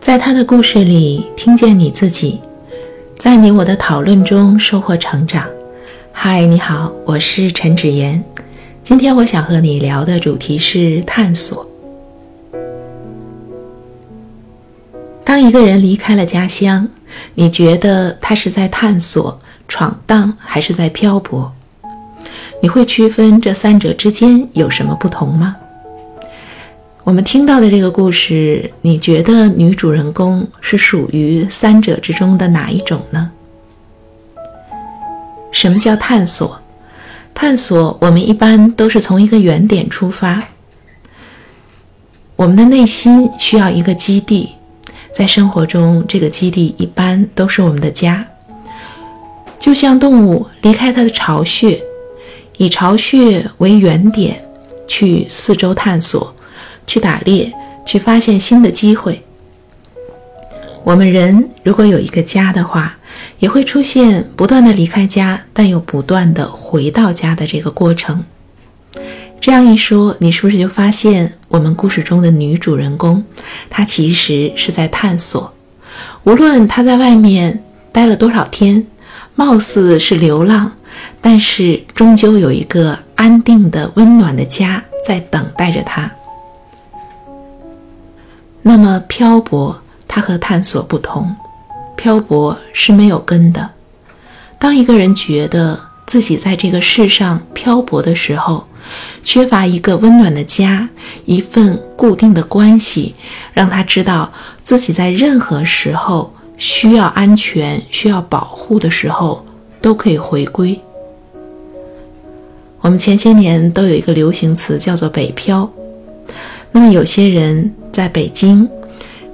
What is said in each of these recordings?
在他的故事里听见你自己，在你我的讨论中收获成长。嗨，你好，我是陈芷妍。今天我想和你聊的主题是探索。当一个人离开了家乡，你觉得他是在探索、闯荡，还是在漂泊？你会区分这三者之间有什么不同吗？我们听到的这个故事，你觉得女主人公是属于三者之中的哪一种呢？什么叫探索？探索，我们一般都是从一个原点出发。我们的内心需要一个基地，在生活中，这个基地一般都是我们的家。就像动物离开它的巢穴，以巢穴为原点，去四周探索。去打猎，去发现新的机会。我们人如果有一个家的话，也会出现不断的离开家，但又不断的回到家的这个过程。这样一说，你是不是就发现我们故事中的女主人公，她其实是在探索。无论她在外面待了多少天，貌似是流浪，但是终究有一个安定的、温暖的家在等待着她。那么漂泊，它和探索不同。漂泊是没有根的。当一个人觉得自己在这个世上漂泊的时候，缺乏一个温暖的家，一份固定的关系，让他知道自己在任何时候需要安全、需要保护的时候，都可以回归。我们前些年都有一个流行词叫做“北漂”。那么有些人。在北京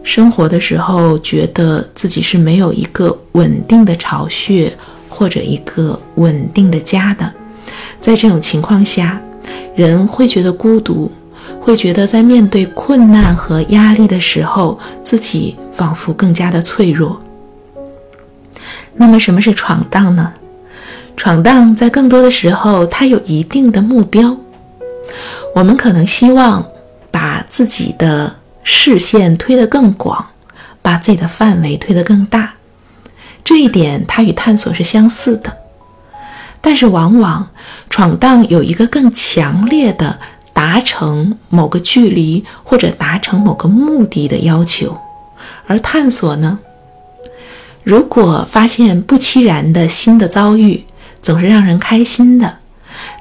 生活的时候，觉得自己是没有一个稳定的巢穴或者一个稳定的家的。在这种情况下，人会觉得孤独，会觉得在面对困难和压力的时候，自己仿佛更加的脆弱。那么，什么是闯荡呢？闯荡在更多的时候，它有一定的目标。我们可能希望把自己的视线推得更广，把自己的范围推得更大，这一点它与探索是相似的。但是，往往闯荡有一个更强烈的达成某个距离或者达成某个目的的要求，而探索呢，如果发现不期然的新的遭遇，总是让人开心的。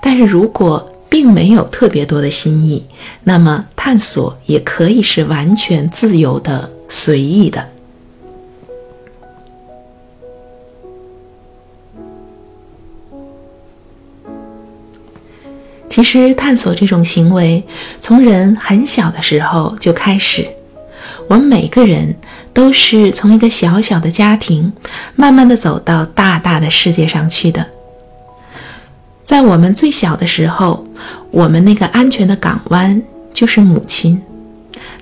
但是如果并没有特别多的新意，那么探索也可以是完全自由的、随意的。其实，探索这种行为从人很小的时候就开始。我们每个人都是从一个小小的家庭，慢慢的走到大大的世界上去的。在我们最小的时候，我们那个安全的港湾就是母亲。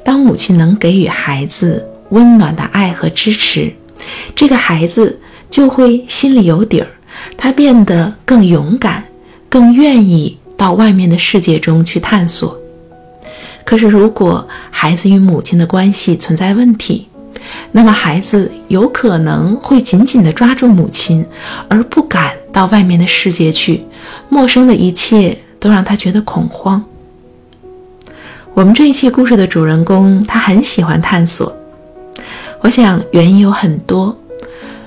当母亲能给予孩子温暖的爱和支持，这个孩子就会心里有底儿，他变得更勇敢，更愿意到外面的世界中去探索。可是，如果孩子与母亲的关系存在问题，那么孩子有可能会紧紧地抓住母亲，而不敢到外面的世界去。陌生的一切都让他觉得恐慌。我们这一期故事的主人公，他很喜欢探索。我想原因有很多。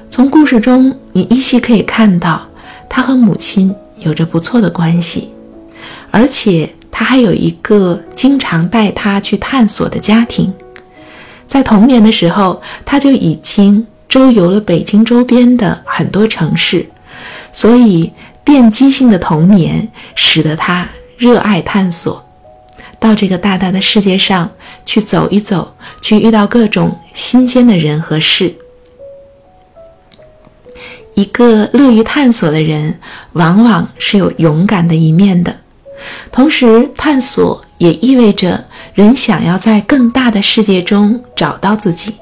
从故事中，你依稀可以看到他和母亲有着不错的关系，而且他还有一个经常带他去探索的家庭。在童年的时候，他就已经周游了北京周边的很多城市，所以奠基性的童年使得他热爱探索，到这个大大的世界上去走一走，去遇到各种新鲜的人和事。一个乐于探索的人，往往是有勇敢的一面的，同时探索也意味着。人想要在更大的世界中找到自己。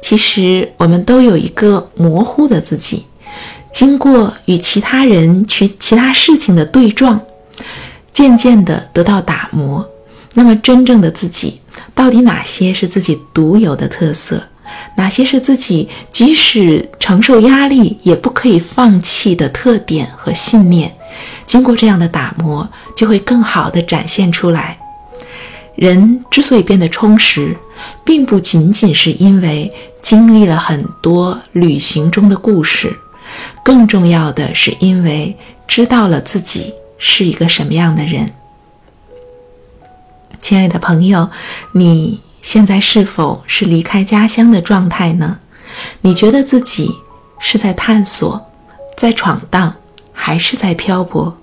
其实，我们都有一个模糊的自己，经过与其他人、去其他事情的对撞，渐渐的得到打磨。那么，真正的自己到底哪些是自己独有的特色，哪些是自己即使承受压力也不可以放弃的特点和信念。经过这样的打磨，就会更好地展现出来。人之所以变得充实，并不仅仅是因为经历了很多旅行中的故事，更重要的是因为知道了自己是一个什么样的人。亲爱的朋友，你现在是否是离开家乡的状态呢？你觉得自己是在探索，在闯荡，还是在漂泊？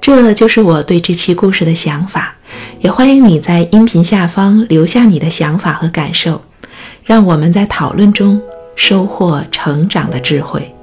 这就是我对这期故事的想法，也欢迎你在音频下方留下你的想法和感受，让我们在讨论中收获成长的智慧。